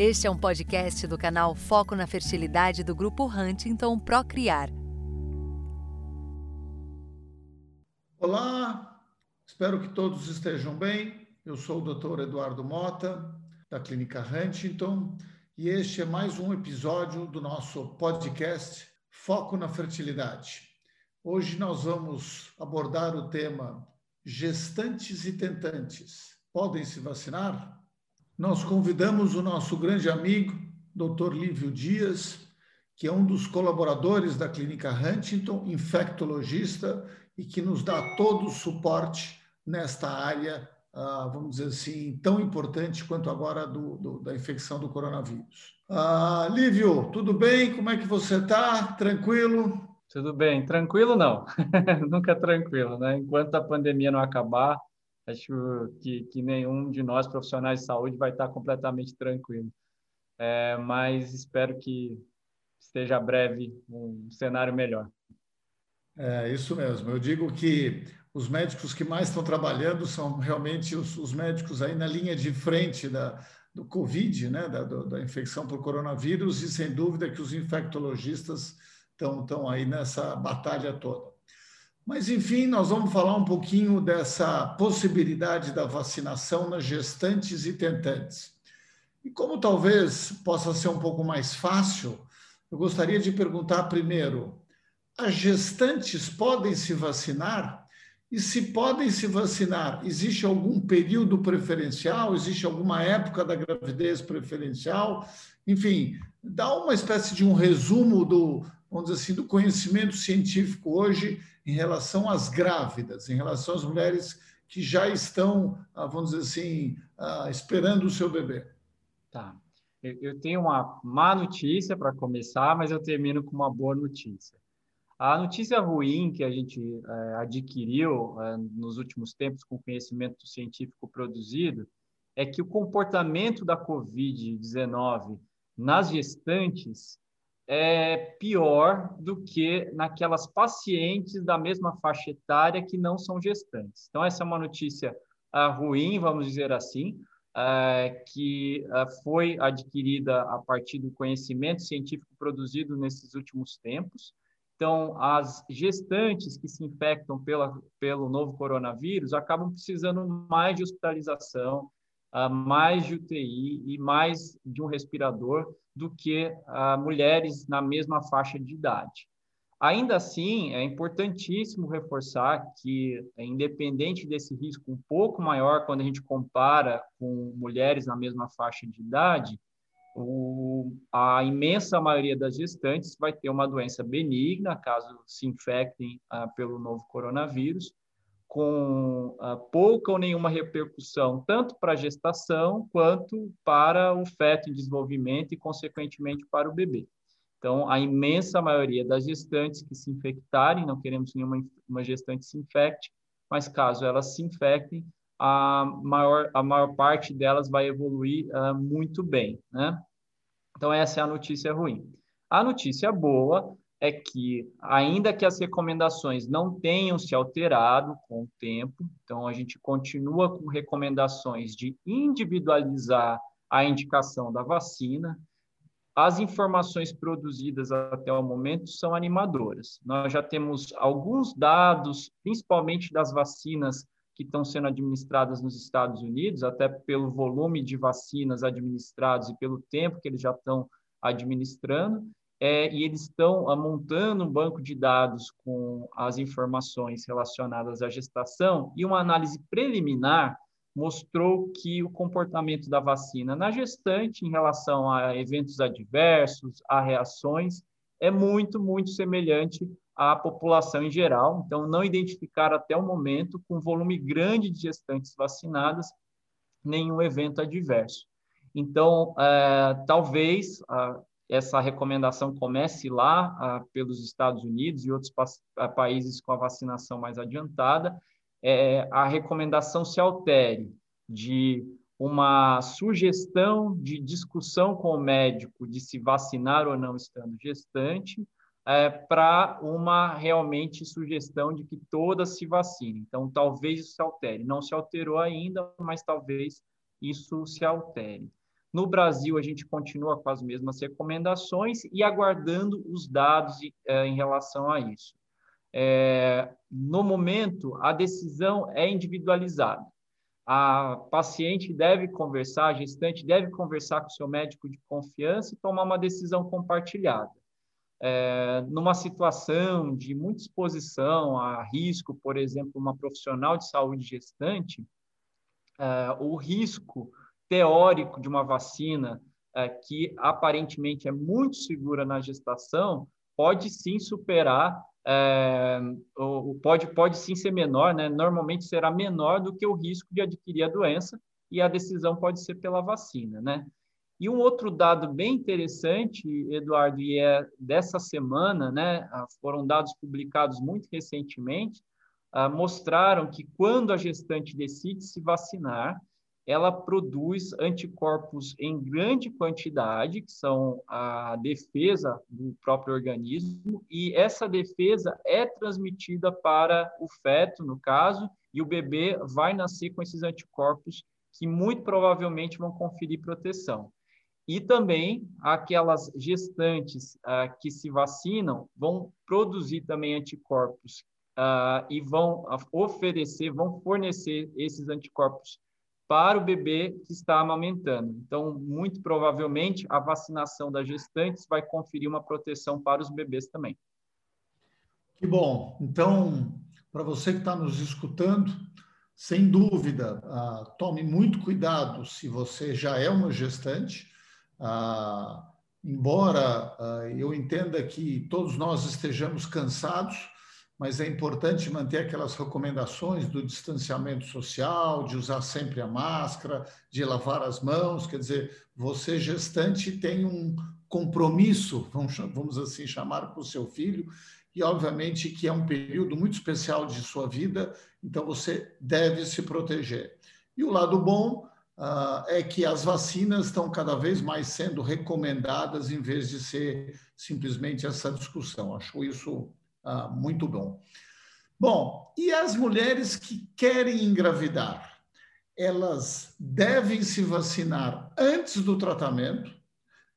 Este é um podcast do canal Foco na Fertilidade do Grupo Huntington Procriar. Olá, espero que todos estejam bem. Eu sou o Dr. Eduardo Mota, da Clínica Huntington, e este é mais um episódio do nosso podcast Foco na Fertilidade. Hoje nós vamos abordar o tema gestantes e tentantes. Podem se vacinar? Nós convidamos o nosso grande amigo, Dr. Lívio Dias, que é um dos colaboradores da Clínica Huntington, infectologista, e que nos dá todo o suporte nesta área, ah, vamos dizer assim, tão importante quanto agora do, do, da infecção do coronavírus. Ah, Lívio, tudo bem? Como é que você está? Tranquilo? Tudo bem, tranquilo não, nunca tranquilo, né? Enquanto a pandemia não acabar, Acho que, que nenhum de nós profissionais de saúde vai estar completamente tranquilo. É, mas espero que esteja breve um cenário melhor. É isso mesmo. Eu digo que os médicos que mais estão trabalhando são realmente os, os médicos aí na linha de frente da, do Covid, né, da, da, infecção por coronavírus, e sem dúvida que os infectologistas estão, estão aí nessa batalha toda. Mas, enfim, nós vamos falar um pouquinho dessa possibilidade da vacinação nas gestantes e tentantes. E como talvez possa ser um pouco mais fácil, eu gostaria de perguntar primeiro: as gestantes podem se vacinar? E se podem se vacinar, existe algum período preferencial? Existe alguma época da gravidez preferencial? Enfim, dá uma espécie de um resumo do, vamos dizer assim, do conhecimento científico hoje em relação às grávidas, em relação às mulheres que já estão, ah, vamos dizer assim, ah, esperando o seu bebê? Tá. Eu tenho uma má notícia para começar, mas eu termino com uma boa notícia. A notícia ruim que a gente é, adquiriu é, nos últimos tempos com conhecimento científico produzido é que o comportamento da Covid-19 nas gestantes é pior do que naquelas pacientes da mesma faixa etária que não são gestantes. Então, essa é uma notícia uh, ruim, vamos dizer assim, uh, que uh, foi adquirida a partir do conhecimento científico produzido nesses últimos tempos. Então, as gestantes que se infectam pela, pelo novo coronavírus acabam precisando mais de hospitalização, mais de UTI e mais de um respirador do que mulheres na mesma faixa de idade. Ainda assim, é importantíssimo reforçar que, independente desse risco um pouco maior quando a gente compara com mulheres na mesma faixa de idade, o, a imensa maioria das gestantes vai ter uma doença benigna, caso se infectem ah, pelo novo coronavírus, com uh, pouca ou nenhuma repercussão, tanto para a gestação quanto para o feto em desenvolvimento e, consequentemente, para o bebê. Então, a imensa maioria das gestantes que se infectarem, não queremos nenhuma uma gestante se infecte, mas caso elas se infectem, a maior, a maior parte delas vai evoluir uh, muito bem. Né? Então, essa é a notícia ruim. A notícia boa é que, ainda que as recomendações não tenham se alterado com o tempo, então a gente continua com recomendações de individualizar a indicação da vacina. As informações produzidas até o momento são animadoras. Nós já temos alguns dados, principalmente das vacinas que estão sendo administradas nos Estados Unidos, até pelo volume de vacinas administradas e pelo tempo que eles já estão administrando, é, e eles estão ah, montando um banco de dados com as informações relacionadas à gestação, e uma análise preliminar mostrou que o comportamento da vacina na gestante em relação a eventos adversos, a reações, é muito, muito semelhante à população em geral. Então, não identificaram até o momento, com volume grande de gestantes vacinadas, nenhum evento adverso. Então, é, talvez ah, essa recomendação comece lá ah, pelos Estados Unidos e outros pa países com a vacinação mais adiantada, é, a recomendação se altere de uma sugestão de discussão com o médico de se vacinar ou não estando gestante, é, para uma realmente sugestão de que todas se vacinem. Então, talvez isso se altere. Não se alterou ainda, mas talvez isso se altere. No Brasil, a gente continua com as mesmas recomendações e aguardando os dados é, em relação a isso. É, no momento, a decisão é individualizada. A paciente deve conversar, a gestante deve conversar com o seu médico de confiança e tomar uma decisão compartilhada. É, numa situação de muita exposição a risco, por exemplo, uma profissional de saúde gestante, é, o risco teórico de uma vacina é, que aparentemente é muito segura na gestação pode sim superar é, o, pode, pode sim ser menor, né? normalmente será menor do que o risco de adquirir a doença, e a decisão pode ser pela vacina. Né? E um outro dado bem interessante, Eduardo, e é dessa semana, né? foram dados publicados muito recentemente, uh, mostraram que quando a gestante decide se vacinar, ela produz anticorpos em grande quantidade, que são a defesa do próprio organismo, e essa defesa é transmitida para o feto, no caso, e o bebê vai nascer com esses anticorpos que muito provavelmente vão conferir proteção. E também aquelas gestantes ah, que se vacinam vão produzir também anticorpos ah, e vão oferecer, vão fornecer esses anticorpos para o bebê que está amamentando. Então, muito provavelmente, a vacinação das gestantes vai conferir uma proteção para os bebês também. Que bom. Então, para você que está nos escutando, sem dúvida, uh, tome muito cuidado se você já é uma gestante. Uh, embora uh, eu entenda que todos nós estejamos cansados, mas é importante manter aquelas recomendações do distanciamento social, de usar sempre a máscara, de lavar as mãos. Quer dizer, você, gestante, tem um compromisso, vamos, assim chamar, com o seu filho, e obviamente que é um período muito especial de sua vida, então você deve se proteger. E o lado bom uh, é que as vacinas estão cada vez mais sendo recomendadas em vez de ser simplesmente essa discussão. Acho isso ah, muito bom. Bom, e as mulheres que querem engravidar? Elas devem se vacinar antes do tratamento,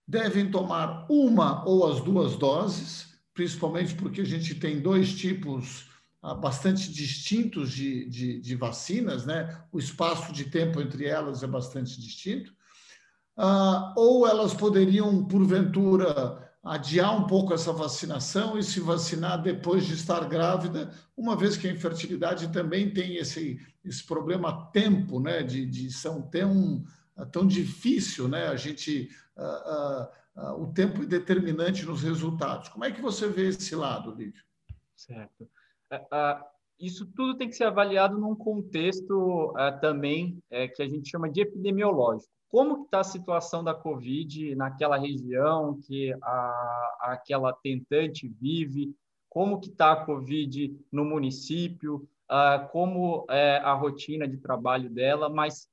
devem tomar uma ou as duas doses, principalmente porque a gente tem dois tipos ah, bastante distintos de, de, de, vacinas, né? O espaço de tempo entre elas é bastante distinto. Ah, ou elas poderiam, porventura, adiar um pouco essa vacinação e se vacinar depois de estar grávida, uma vez que a infertilidade também tem esse, esse problema tempo, né, de, de são tão, tão difícil, né, a gente, uh, uh, uh, o tempo é determinante nos resultados. Como é que você vê esse lado, Lívio? Certo. Uh, isso tudo tem que ser avaliado num contexto também é, que a gente chama de epidemiológico como está a situação da Covid naquela região que a, aquela tentante vive, como que está a Covid no município, uh, como é a rotina de trabalho dela, mas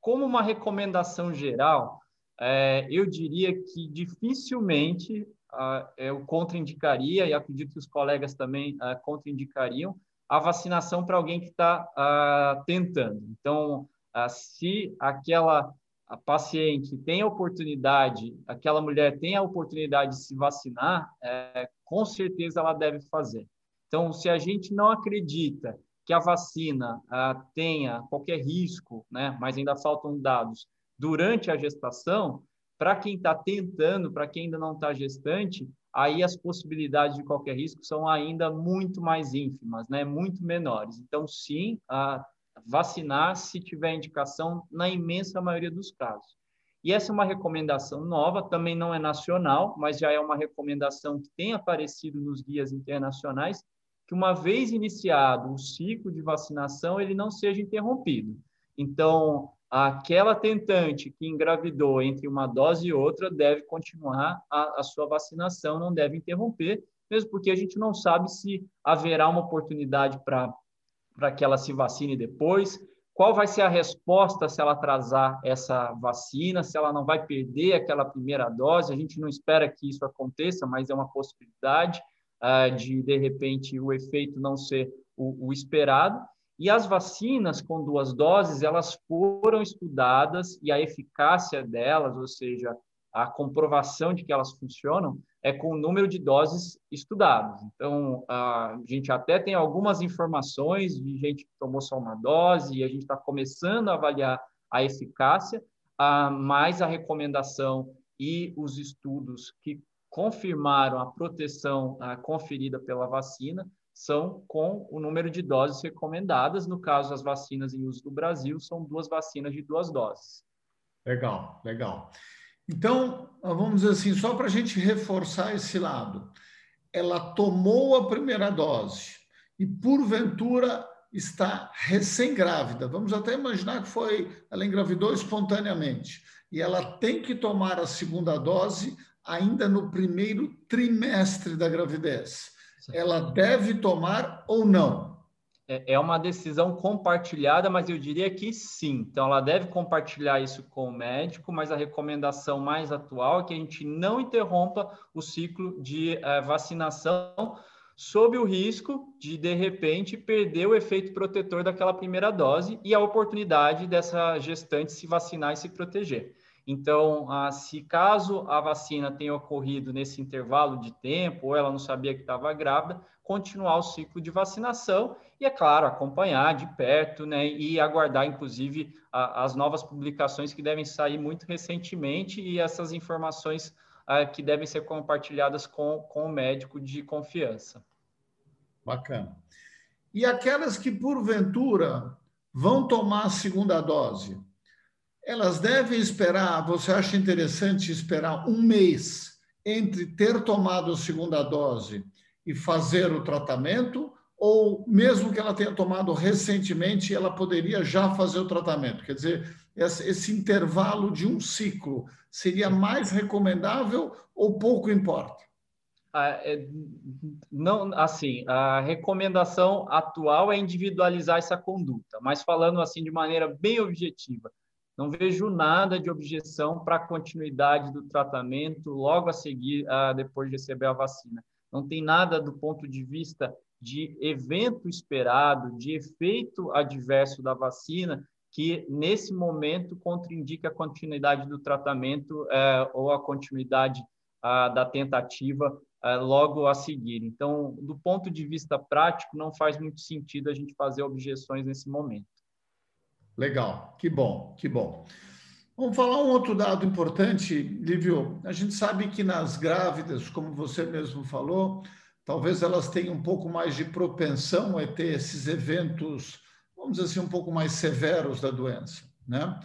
como uma recomendação geral, é, eu diria que dificilmente uh, eu contraindicaria, e acredito que os colegas também uh, contraindicariam, a vacinação para alguém que está tentando. Então, se aquela a paciente tem a oportunidade, aquela mulher tem a oportunidade de se vacinar, é, com certeza ela deve fazer. Então, se a gente não acredita que a vacina ah, tenha qualquer risco, né, mas ainda faltam dados, durante a gestação, para quem está tentando, para quem ainda não está gestante, aí as possibilidades de qualquer risco são ainda muito mais ínfimas, né, muito menores. Então, sim, a vacinar se tiver indicação na imensa maioria dos casos. E essa é uma recomendação nova, também não é nacional, mas já é uma recomendação que tem aparecido nos guias internacionais, que uma vez iniciado o ciclo de vacinação, ele não seja interrompido. Então, aquela tentante que engravidou entre uma dose e outra deve continuar a, a sua vacinação, não deve interromper, mesmo porque a gente não sabe se haverá uma oportunidade para para que ela se vacine depois? Qual vai ser a resposta se ela atrasar essa vacina, se ela não vai perder aquela primeira dose? A gente não espera que isso aconteça, mas é uma possibilidade uh, de, de repente, o efeito não ser o, o esperado. E as vacinas com duas doses, elas foram estudadas e a eficácia delas, ou seja, a comprovação de que elas funcionam, é com o número de doses estudadas. Então, a gente até tem algumas informações de gente que tomou só uma dose e a gente está começando a avaliar a eficácia, mas a recomendação e os estudos que confirmaram a proteção conferida pela vacina são com o número de doses recomendadas. No caso, as vacinas em uso do Brasil são duas vacinas de duas doses. Legal, legal. Então, vamos dizer assim, só para a gente reforçar esse lado, ela tomou a primeira dose e, porventura, está recém-grávida. Vamos até imaginar que foi, ela engravidou espontaneamente e ela tem que tomar a segunda dose ainda no primeiro trimestre da gravidez. Ela deve tomar ou não? É, é uma decisão compartilhada, mas eu diria que sim. Então, ela deve compartilhar isso com o médico, mas a recomendação mais atual é que a gente não interrompa o ciclo de uh, vacinação sob o risco de, de repente, perder o efeito protetor daquela primeira dose e a oportunidade dessa gestante se vacinar e se proteger. Então, ah, se caso a vacina tenha ocorrido nesse intervalo de tempo, ou ela não sabia que estava grávida, continuar o ciclo de vacinação e, é claro, acompanhar de perto né, e aguardar, inclusive, a, as novas publicações que devem sair muito recentemente e essas informações ah, que devem ser compartilhadas com, com o médico de confiança. Bacana. E aquelas que, porventura, vão tomar a segunda dose, elas devem esperar, você acha interessante esperar um mês entre ter tomado a segunda dose e fazer o tratamento? Ou mesmo que ela tenha tomado recentemente, ela poderia já fazer o tratamento? Quer dizer, esse intervalo de um ciclo seria mais recomendável ou pouco importa? Ah, é, não, assim, a recomendação atual é individualizar essa conduta, mas falando assim de maneira bem objetiva, não vejo nada de objeção para a continuidade do tratamento logo a seguir, uh, depois de receber a vacina. Não tem nada do ponto de vista de evento esperado, de efeito adverso da vacina, que nesse momento contraindica a continuidade do tratamento uh, ou a continuidade uh, da tentativa uh, logo a seguir. Então, do ponto de vista prático, não faz muito sentido a gente fazer objeções nesse momento. Legal, que bom, que bom. Vamos falar um outro dado importante, Lívio. A gente sabe que nas grávidas, como você mesmo falou, talvez elas tenham um pouco mais de propensão a ter esses eventos, vamos dizer assim, um pouco mais severos da doença, né?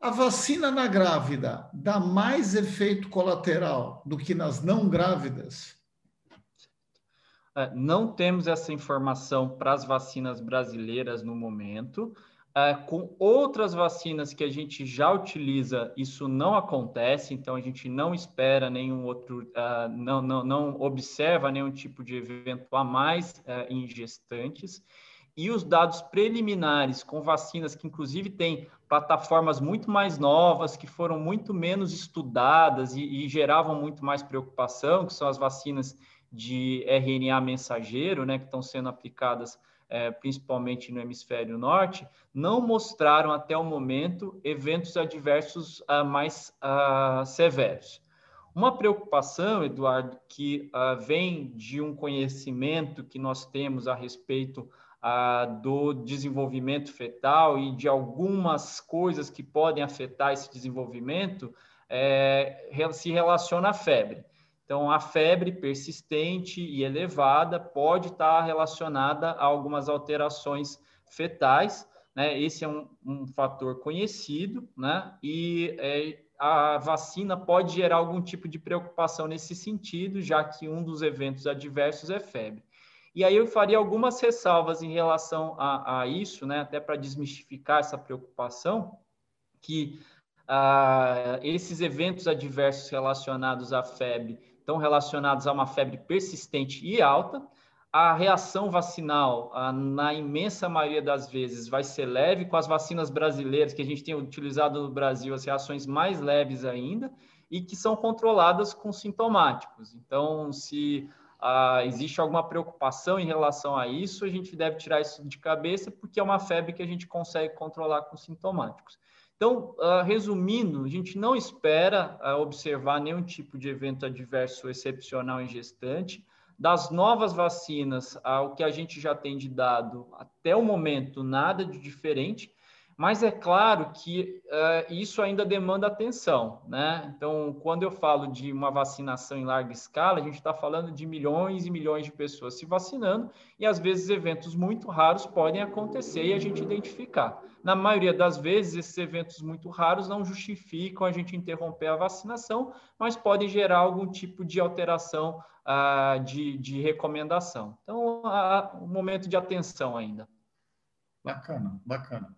A vacina na grávida dá mais efeito colateral do que nas não grávidas? É, não temos essa informação para as vacinas brasileiras no momento. Uh, com outras vacinas que a gente já utiliza, isso não acontece, então a gente não espera nenhum outro, uh, não, não, não observa nenhum tipo de evento a mais uh, em gestantes. E os dados preliminares com vacinas que, inclusive, têm plataformas muito mais novas, que foram muito menos estudadas e, e geravam muito mais preocupação, que são as vacinas de RNA mensageiro, né, que estão sendo aplicadas é, principalmente no hemisfério norte, não mostraram até o momento eventos adversos uh, mais uh, severos. Uma preocupação, Eduardo, que uh, vem de um conhecimento que nós temos a respeito do desenvolvimento fetal e de algumas coisas que podem afetar esse desenvolvimento, é, se relaciona à febre. Então, a febre persistente e elevada pode estar relacionada a algumas alterações fetais, né? Esse é um, um fator conhecido, né? E é, a vacina pode gerar algum tipo de preocupação nesse sentido, já que um dos eventos adversos é febre. E aí eu faria algumas ressalvas em relação a, a isso, né? Até para desmistificar essa preocupação, que ah, esses eventos adversos relacionados à febre estão relacionados a uma febre persistente e alta. A reação vacinal, na imensa maioria das vezes, vai ser leve. Com as vacinas brasileiras que a gente tem utilizado no Brasil, as reações mais leves ainda, e que são controladas com sintomáticos. Então, se ah, existe alguma preocupação em relação a isso, a gente deve tirar isso de cabeça, porque é uma febre que a gente consegue controlar com sintomáticos. Então, uh, resumindo, a gente não espera uh, observar nenhum tipo de evento adverso excepcional em gestante. Das novas vacinas, o que a gente já tem de dado até o momento, nada de diferente. Mas é claro que uh, isso ainda demanda atenção, né? Então, quando eu falo de uma vacinação em larga escala, a gente está falando de milhões e milhões de pessoas se vacinando e às vezes eventos muito raros podem acontecer e a gente identificar. Na maioria das vezes, esses eventos muito raros não justificam a gente interromper a vacinação, mas podem gerar algum tipo de alteração uh, de, de recomendação. Então, uh, um momento de atenção ainda. Bacana, bacana.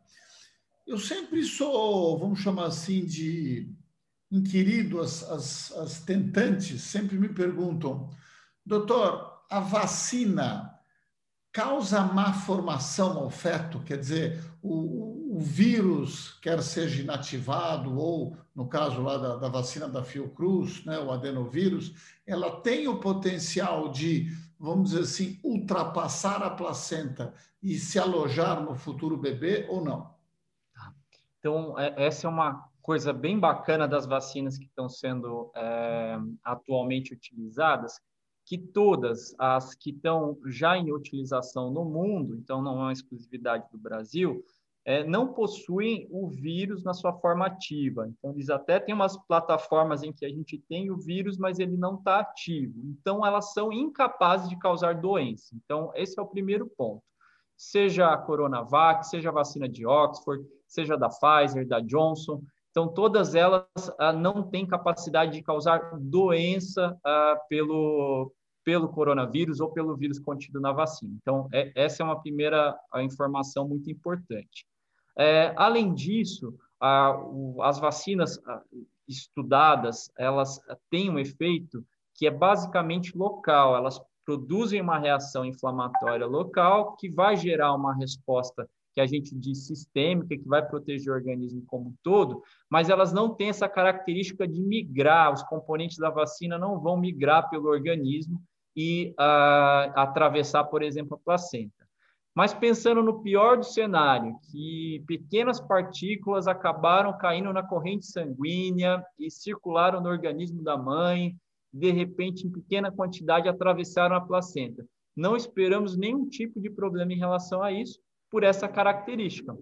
Eu sempre sou, vamos chamar assim, de inquirido, as, as, as tentantes sempre me perguntam, doutor, a vacina causa má formação ao feto? Quer dizer, o, o vírus, quer seja inativado ou, no caso lá da, da vacina da Fiocruz, né, o adenovírus, ela tem o potencial de, vamos dizer assim, ultrapassar a placenta e se alojar no futuro bebê ou não? Então, é, essa é uma coisa bem bacana das vacinas que estão sendo é, atualmente utilizadas, que todas as que estão já em utilização no mundo, então não é uma exclusividade do Brasil, é, não possuem o vírus na sua forma ativa. Então, eles até têm umas plataformas em que a gente tem o vírus, mas ele não está ativo. Então, elas são incapazes de causar doença. Então, esse é o primeiro ponto. Seja a Coronavac, seja a vacina de Oxford, seja da Pfizer, da Johnson. Então, todas elas ah, não têm capacidade de causar doença ah, pelo, pelo coronavírus ou pelo vírus contido na vacina. Então, é, essa é uma primeira informação muito importante. É, além disso, o, as vacinas estudadas, elas têm um efeito que é basicamente local, elas produzem uma reação inflamatória local que vai gerar uma resposta que a gente diz sistêmica, que vai proteger o organismo como um todo, mas elas não têm essa característica de migrar, os componentes da vacina não vão migrar pelo organismo e uh, atravessar, por exemplo, a placenta. Mas pensando no pior do cenário, que pequenas partículas acabaram caindo na corrente sanguínea e circularam no organismo da mãe, de repente, em pequena quantidade, atravessaram a placenta. Não esperamos nenhum tipo de problema em relação a isso, por essa característica.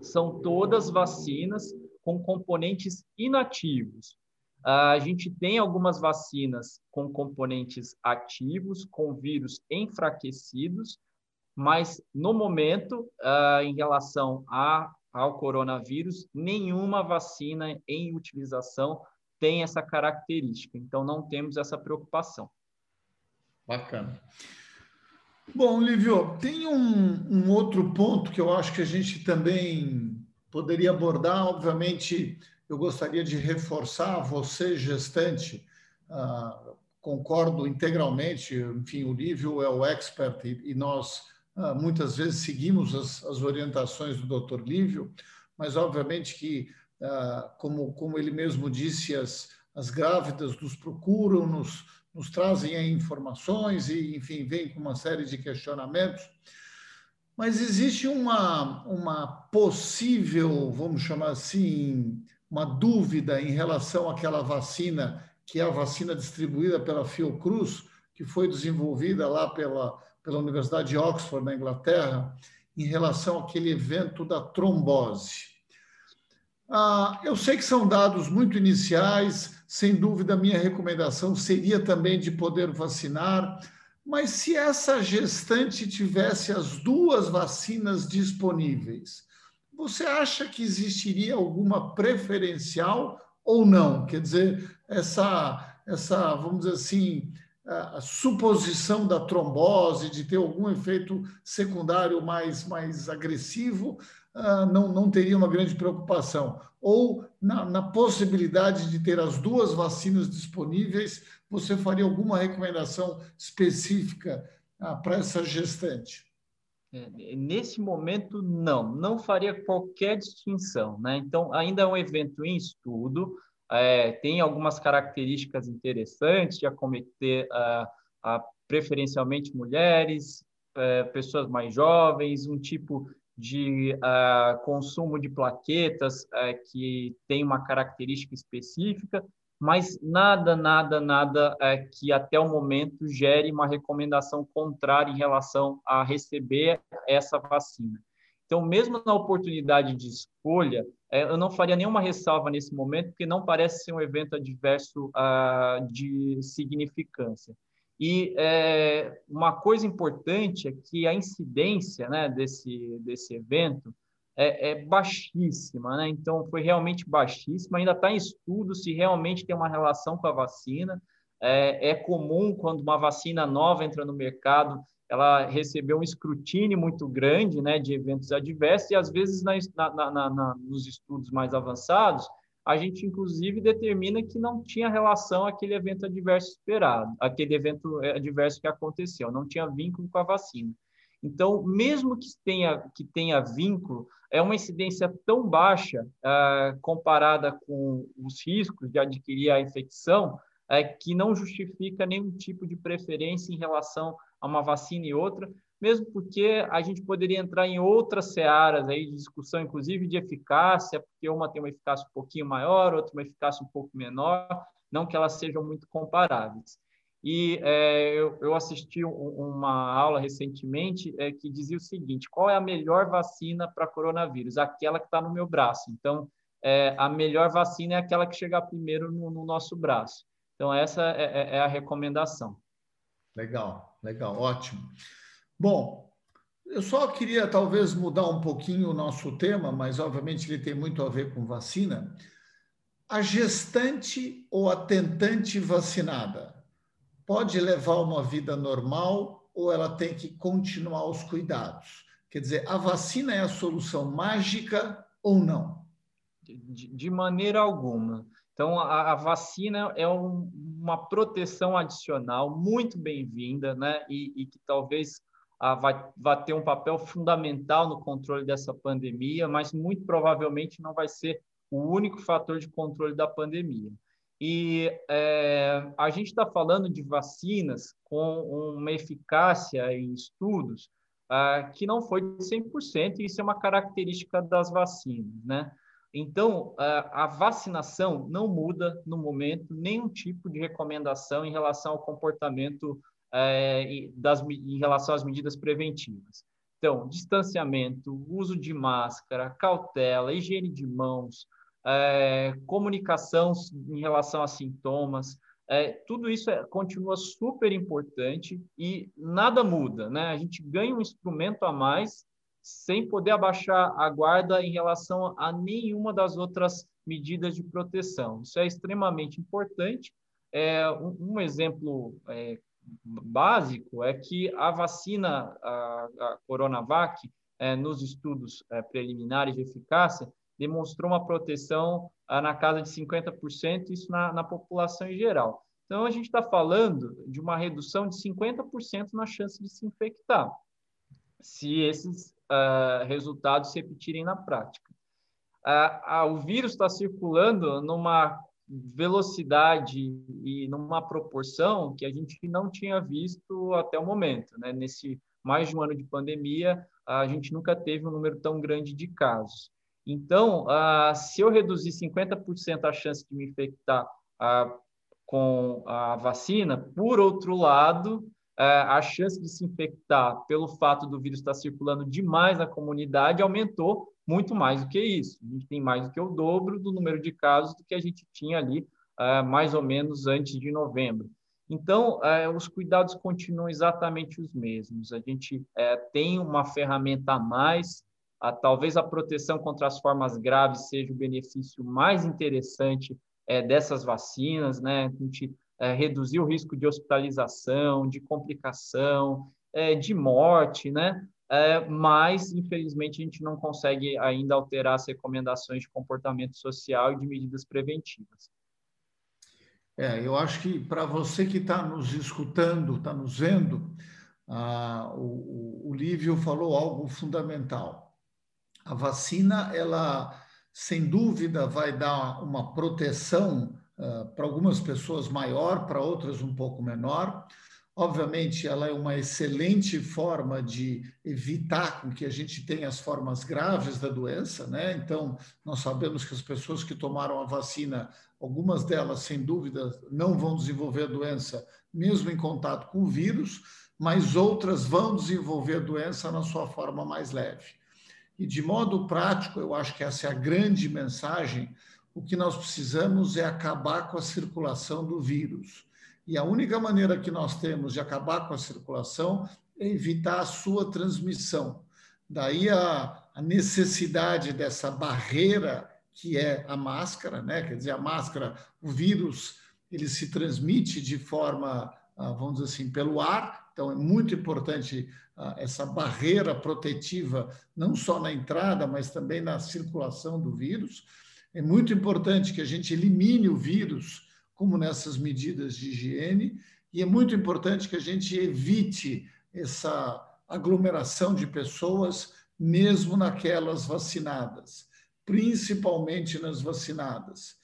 São todas vacinas com componentes inativos. A gente tem algumas vacinas com componentes ativos, com vírus enfraquecidos, mas no momento, em relação ao coronavírus, nenhuma vacina em utilização tem essa característica. Então, não temos essa preocupação. Bacana. Bom, Lívio, tem um, um, outro ponto que eu acho que a gente também poderia abordar. Obviamente, eu gostaria de reforçar você, gestante, uh, concordo integralmente. Enfim, o Lívio é o expert e, e nós uh, muitas vezes seguimos as, as, orientações do Dr. Lívio, mas obviamente que, como, como ele mesmo disse, as, as grávidas nos procuram, nos, nos trazem informações e, enfim, vem com uma série de questionamentos. Mas existe uma, uma possível, vamos chamar assim, uma dúvida em relação àquela vacina, que é a vacina distribuída pela Fiocruz, que foi desenvolvida lá pela, pela Universidade de Oxford, na Inglaterra, em relação àquele evento da trombose. Ah, eu sei que são dados muito iniciais, sem dúvida, minha recomendação seria também de poder vacinar, mas se essa gestante tivesse as duas vacinas disponíveis, você acha que existiria alguma preferencial ou não? Quer dizer, essa, essa vamos dizer assim, a suposição da trombose, de ter algum efeito secundário mais, mais agressivo, ah, não, não teria uma grande preocupação. Ou na, na possibilidade de ter as duas vacinas disponíveis, você faria alguma recomendação específica ah, para essa gestante? É, nesse momento, não, não faria qualquer distinção. Né? Então, ainda é um evento em estudo, é, tem algumas características interessantes de acometer uh, a preferencialmente mulheres, é, pessoas mais jovens, um tipo de uh, consumo de plaquetas uh, que tem uma característica específica, mas nada, nada, nada uh, que até o momento gere uma recomendação contrária em relação a receber essa vacina. Então, mesmo na oportunidade de escolha, eu não faria nenhuma ressalva nesse momento, porque não parece ser um evento adverso de significância. E é, uma coisa importante é que a incidência né, desse, desse evento é, é baixíssima, né? então foi realmente baixíssima. Ainda está em estudo se realmente tem uma relação com a vacina. É, é, comum quando uma vacina nova entra no mercado, ela recebeu um escrutínio muito grande né, de eventos adversos, e às vezes na, na, na, nos estudos mais avançados, a gente inclusive determina que não tinha relação aquele evento adverso esperado, aquele evento adverso que aconteceu, não tinha vínculo com a vacina. Então, mesmo que tenha, que tenha vínculo, é uma incidência tão baixa ah, comparada com os riscos de adquirir a infecção, é, que não justifica nenhum tipo de preferência em relação a uma vacina e outra, mesmo porque a gente poderia entrar em outras searas aí de discussão, inclusive de eficácia, porque uma tem uma eficácia um pouquinho maior, outra uma eficácia um pouco menor, não que elas sejam muito comparáveis. E é, eu, eu, assisti uma aula recentemente é, que dizia o seguinte: qual é a melhor vacina para coronavírus? Aquela que está no meu braço. Então, é, a melhor vacina é aquela que chegar primeiro no, no nosso braço. Então, essa é, é, é a recomendação. Legal, legal, ótimo. Bom, eu só queria talvez mudar um pouquinho o nosso tema, mas obviamente ele tem muito a ver com vacina. A gestante ou a tentante vacinada pode levar uma vida normal ou ela tem que continuar os cuidados? Quer dizer, a vacina é a solução mágica ou não? De, maneira alguma. Então, a, a vacina é um, uma proteção adicional muito bem-vinda, né? E, e que talvez vai, vai ter um papel fundamental no controle dessa pandemia, mas muito provavelmente não vai ser o único fator de controle da pandemia. E é, a gente está falando de vacinas com uma eficácia em estudos ah, que não foi de 100%, e isso é uma característica das vacinas, né? Então, a vacinação não muda no momento nenhum tipo de recomendação em relação ao comportamento é, das, em relação às medidas preventivas. Então, distanciamento, uso de máscara, cautela, higiene de mãos, é, comunicação em relação a sintomas, é, tudo isso é, continua super importante e nada muda, né? A gente ganha um instrumento a mais sem poder abaixar a guarda em relação a nenhuma das outras medidas de proteção. Isso é extremamente importante. É, um, um exemplo é, básico é que a vacina, a, a Coronavac, é, nos estudos é, preliminares de eficácia, demonstrou uma proteção é, na casa de 50%, isso na, na população em geral. Então, a gente está falando de uma redução de 50% na chance de se infectar, se esses uh, resultados se repetirem na prática. Uh, uh, o vírus está circulando numa velocidade e numa proporção que a gente não tinha visto até o momento. Né? Nesse mais de um ano de pandemia, a gente nunca teve um número tão grande de casos. Então, ah, se eu reduzir 50% a chance de me infectar com a vacina, por outro lado, ah, a chance de se infectar pelo fato do vírus estar circulando demais na comunidade aumentou muito mais do que isso. A gente tem mais do que o dobro do número de casos do que a gente tinha ali uh, mais ou menos antes de novembro. Então, uh, os cuidados continuam exatamente os mesmos. A gente uh, tem uma ferramenta a mais, talvez a proteção contra as formas graves seja o benefício mais interessante dessas vacinas, né? A gente reduzir o risco de hospitalização, de complicação, de morte, né? É, mas, infelizmente, a gente não consegue ainda alterar as recomendações de comportamento social e de medidas preventivas. É, eu acho que para você que está nos escutando, está nos vendo, ah, o, o Lívio falou algo fundamental. A vacina, ela, sem dúvida, vai dar uma proteção ah, para algumas pessoas maior, para outras um pouco menor, Obviamente, ela é uma excelente forma de evitar com que a gente tenha as formas graves da doença, né? Então, nós sabemos que as pessoas que tomaram a vacina, algumas delas, sem dúvida, não vão desenvolver a doença, mesmo em contato com o vírus, mas outras vão desenvolver a doença na sua forma mais leve. E, de modo prático, eu acho que essa é a grande mensagem. O que nós precisamos é acabar com a circulação do vírus e a única maneira que nós temos de acabar com a circulação é evitar a sua transmissão. Daí a, a necessidade dessa barreira que é a máscara, né? Quer dizer, a máscara, o vírus, ele se transmite de forma, ah, vamos dizer assim, pelo ar. Então é muito importante ah, essa barreira protetiva, não só na entrada, mas também na circulação do vírus. É muito importante que a gente elimine o vírus como nessas medidas de higiene, e é muito importante que a gente evite essa aglomeração de pessoas, mesmo naquelas vacinadas, principalmente nas vacinadas.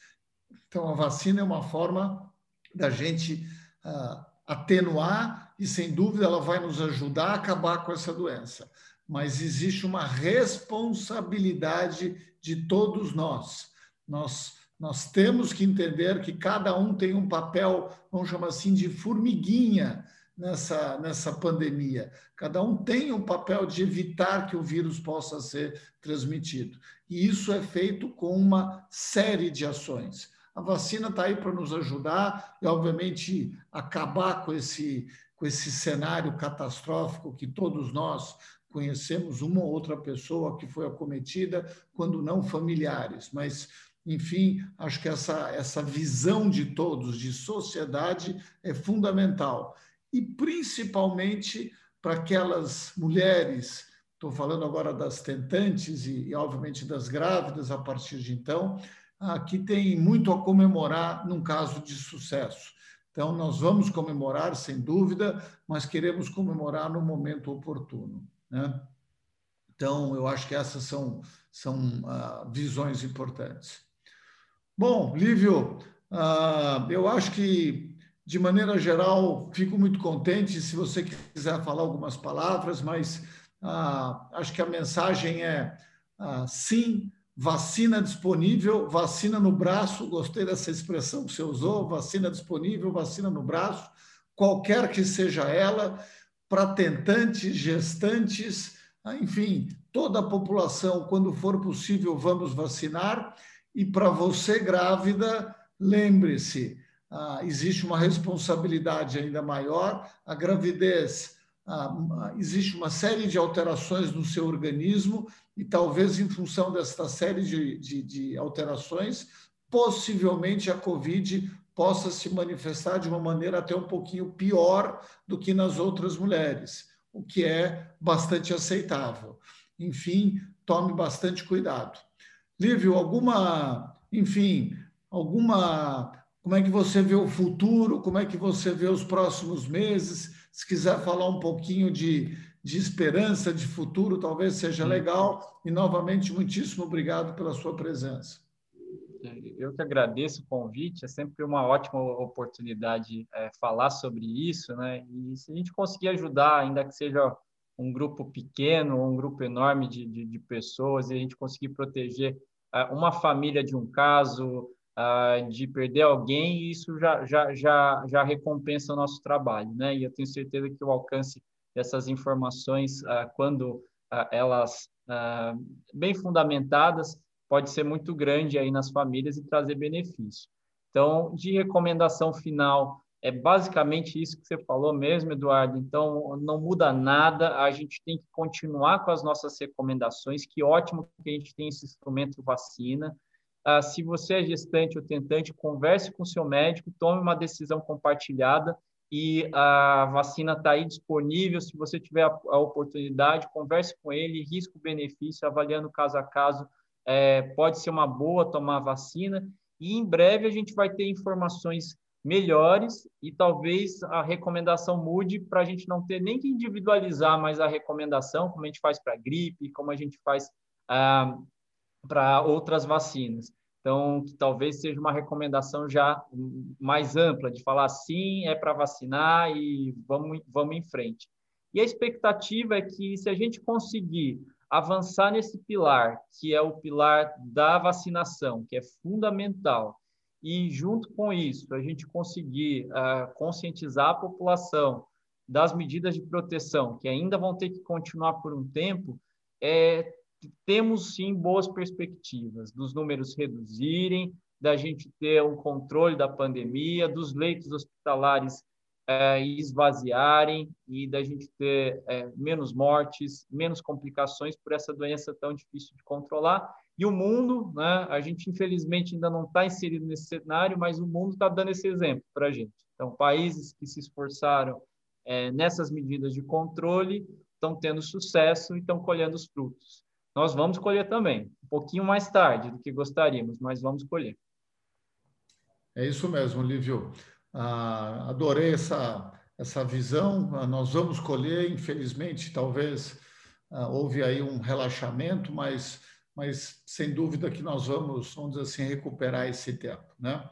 Então, a vacina é uma forma da gente uh, atenuar e, sem dúvida, ela vai nos ajudar a acabar com essa doença. Mas existe uma responsabilidade de todos nós. Nós nós temos que entender que cada um tem um papel, vamos chamar assim, de formiguinha nessa, nessa pandemia. Cada um tem um papel de evitar que o vírus possa ser transmitido. E isso é feito com uma série de ações. A vacina está aí para nos ajudar e, obviamente, acabar com esse, com esse cenário catastrófico que todos nós conhecemos uma ou outra pessoa que foi acometida, quando não familiares, mas enfim, acho que essa, essa visão de todos, de sociedade, é fundamental. E principalmente para aquelas mulheres, estou falando agora das tentantes e, e, obviamente, das grávidas a partir de então, ah, que tem muito a comemorar num caso de sucesso. Então, nós vamos comemorar, sem dúvida, mas queremos comemorar no momento oportuno. Né? Então, eu acho que essas são, são ah, visões importantes. Bom, Lívio, uh, eu acho que, de maneira geral, fico muito contente se você quiser falar algumas palavras, mas uh, acho que a mensagem é uh, sim, vacina disponível, vacina no braço, gostei dessa expressão que você usou, vacina disponível, vacina no braço, qualquer que seja ela, para tentantes, gestantes, enfim, toda a população, quando for possível, vamos vacinar. E para você grávida, lembre-se, ah, existe uma responsabilidade ainda maior. A gravidez, ah, existe uma série de alterações no seu organismo e talvez em função desta série de, de, de alterações, possivelmente a Covid possa se manifestar de uma maneira até um pouquinho pior do que nas outras mulheres, o que é bastante aceitável. Enfim, tome bastante cuidado. Lívio, alguma, enfim, alguma. Como é que você vê o futuro? Como é que você vê os próximos meses? Se quiser falar um pouquinho de, de esperança, de futuro, talvez seja legal. E, novamente, muitíssimo obrigado pela sua presença. Eu que agradeço o convite, é sempre uma ótima oportunidade é, falar sobre isso, né? E se a gente conseguir ajudar, ainda que seja um grupo pequeno, um grupo enorme de, de, de pessoas, e a gente conseguir proteger uma família de um caso, de perder alguém, isso já, já, já, já recompensa o nosso trabalho, né? E eu tenho certeza que o alcance dessas informações, quando elas bem fundamentadas, pode ser muito grande aí nas famílias e trazer benefício. Então, de recomendação final, é basicamente isso que você falou mesmo, Eduardo. Então, não muda nada. A gente tem que continuar com as nossas recomendações. Que ótimo que a gente tem esse instrumento vacina. Ah, se você é gestante ou tentante, converse com seu médico, tome uma decisão compartilhada e a vacina está aí disponível. Se você tiver a, a oportunidade, converse com ele, risco-benefício, avaliando caso a caso. É, pode ser uma boa tomar a vacina e em breve a gente vai ter informações melhores e talvez a recomendação mude para a gente não ter nem que individualizar mais a recomendação, como a gente faz para gripe, como a gente faz ah, para outras vacinas. Então, que talvez seja uma recomendação já mais ampla, de falar sim, é para vacinar e vamos, vamos em frente. E a expectativa é que, se a gente conseguir avançar nesse pilar, que é o pilar da vacinação, que é fundamental, e junto com isso, a gente conseguir uh, conscientizar a população das medidas de proteção, que ainda vão ter que continuar por um tempo, é, temos sim boas perspectivas dos números reduzirem, da gente ter um controle da pandemia, dos leitos hospitalares é, esvaziarem e da gente ter é, menos mortes, menos complicações por essa doença tão difícil de controlar. E o mundo, né, a gente infelizmente ainda não está inserido nesse cenário, mas o mundo está dando esse exemplo para a gente. Então, países que se esforçaram é, nessas medidas de controle estão tendo sucesso e estão colhendo os frutos. Nós vamos colher também, um pouquinho mais tarde do que gostaríamos, mas vamos colher. É isso mesmo, Lívio. Ah, adorei essa, essa visão. Ah, nós vamos colher, infelizmente, talvez ah, houve aí um relaxamento, mas, mas sem dúvida que nós vamos, vamos dizer assim, recuperar esse tempo. Né?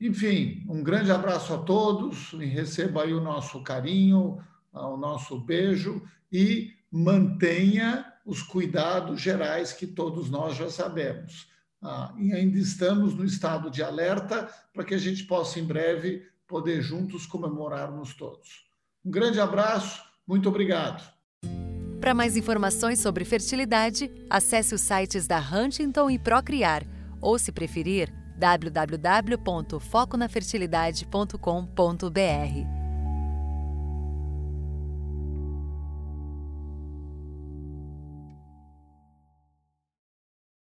Enfim, um grande abraço a todos e receba aí o nosso carinho, o nosso beijo e mantenha os cuidados gerais que todos nós já sabemos. Ah, e ainda estamos no estado de alerta para que a gente possa, em breve, poder juntos comemorarmos todos. Um grande abraço, muito obrigado. Para mais informações sobre fertilidade, acesse os sites da Huntington e Procriar, ou, se preferir, www.foconafertilidade.com.br.